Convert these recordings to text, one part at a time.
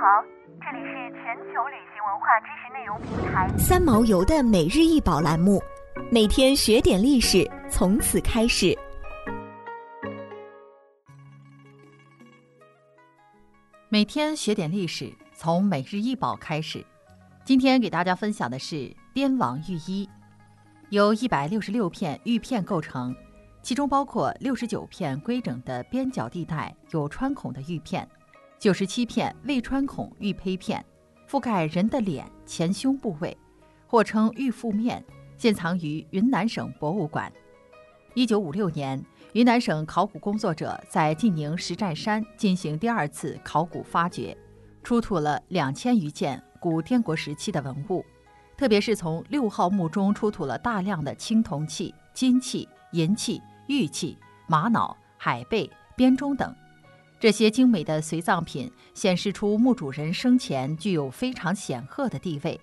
好，这里是全球旅行文化知识内容平台三毛游的每日一宝栏目，每天学点历史，从此开始。每天学点历史，从每日一宝开始。今天给大家分享的是滇王玉衣，由一百六十六片玉片构成，其中包括六十九片规整的边角地带有穿孔的玉片。九十七片未穿孔玉胚片，覆盖人的脸前胸部位，或称玉腹面，现藏于云南省博物馆。一九五六年，云南省考古工作者在晋宁石寨山进行第二次考古发掘，出土了两千余件古滇国时期的文物，特别是从六号墓中出土了大量的青铜器、金器、银器、玉器、玛瑙、海贝、编钟等。这些精美的随葬品显示出墓主人生前具有非常显赫的地位。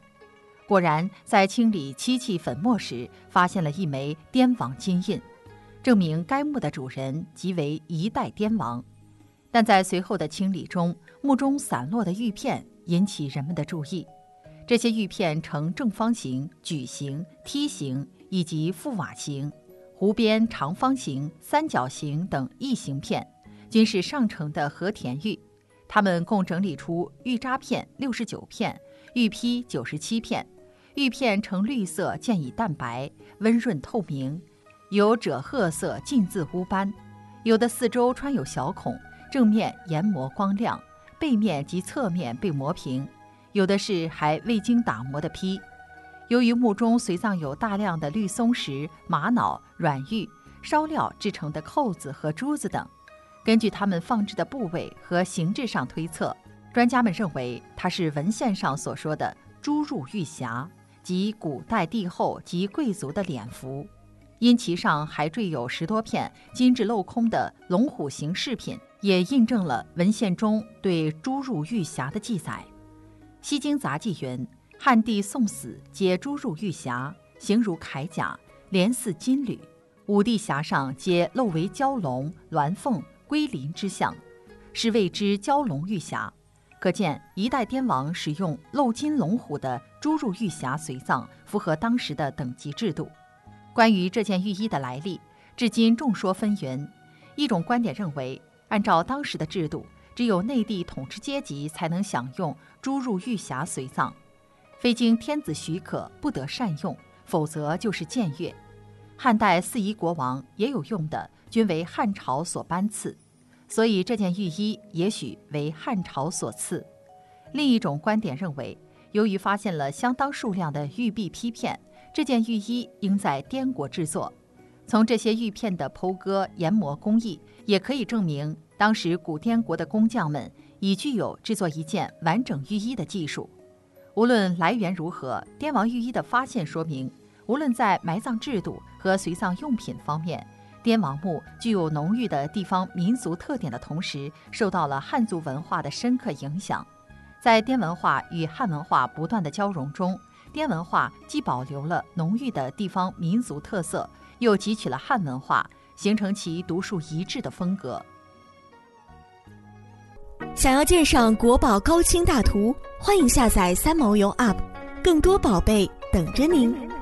果然，在清理漆器粉末时，发现了一枚滇王金印，证明该墓的主人即为一代滇王。但在随后的清理中，墓中散落的玉片引起人们的注意。这些玉片呈正方形、矩形、梯形以及覆瓦形、弧边长方形、三角形等异形片。均是上乘的和田玉，他们共整理出玉渣片六十九片，玉坯九十七片。玉片呈绿色，渐以淡白，温润透明，有赭褐色浸渍乌斑。有的四周穿有小孔，正面研磨光亮，背面及侧面被磨平。有的是还未经打磨的坯。由于墓中随葬有大量的绿松石、玛瑙、软玉、烧料制成的扣子和珠子等。根据它们放置的部位和形制上推测，专家们认为它是文献上所说的“朱入玉匣”，即古代帝后及贵族的脸服。因其上还缀有十多片金质镂空的龙虎形饰品，也印证了文献中对“朱入玉匣”的记载。《西京杂记》云：“汉帝送死，皆朱入玉匣，形如铠甲，连似金缕。五帝匣上皆镂为蛟龙、鸾凤。”归林之象，是谓之蛟龙玉匣。可见一代滇王使用镂金龙虎的朱入玉匣随葬，符合当时的等级制度。关于这件玉衣的来历，至今众说纷纭。一种观点认为，按照当时的制度，只有内地统治阶级才能享用朱入玉匣随葬，非经天子许可不得善用，否则就是僭越。汉代四夷国王也有用的。均为汉朝所颁赐，所以这件玉衣也许为汉朝所赐。另一种观点认为，由于发现了相当数量的玉璧坯片，这件玉衣应在滇国制作。从这些玉片的剖割研磨工艺，也可以证明当时古滇国的工匠们已具有制作一件完整玉衣的技术。无论来源如何，滇王玉衣的发现说明，无论在埋葬制度和随葬用品方面。滇王墓具有浓郁的地方民族特点的同时，受到了汉族文化的深刻影响。在滇文化与汉文化不断的交融中，滇文化既保留了浓郁的地方民族特色，又汲取了汉文化，形成其独树一帜的风格。想要鉴赏国宝高清大图，欢迎下载三毛游 App，更多宝贝等着您。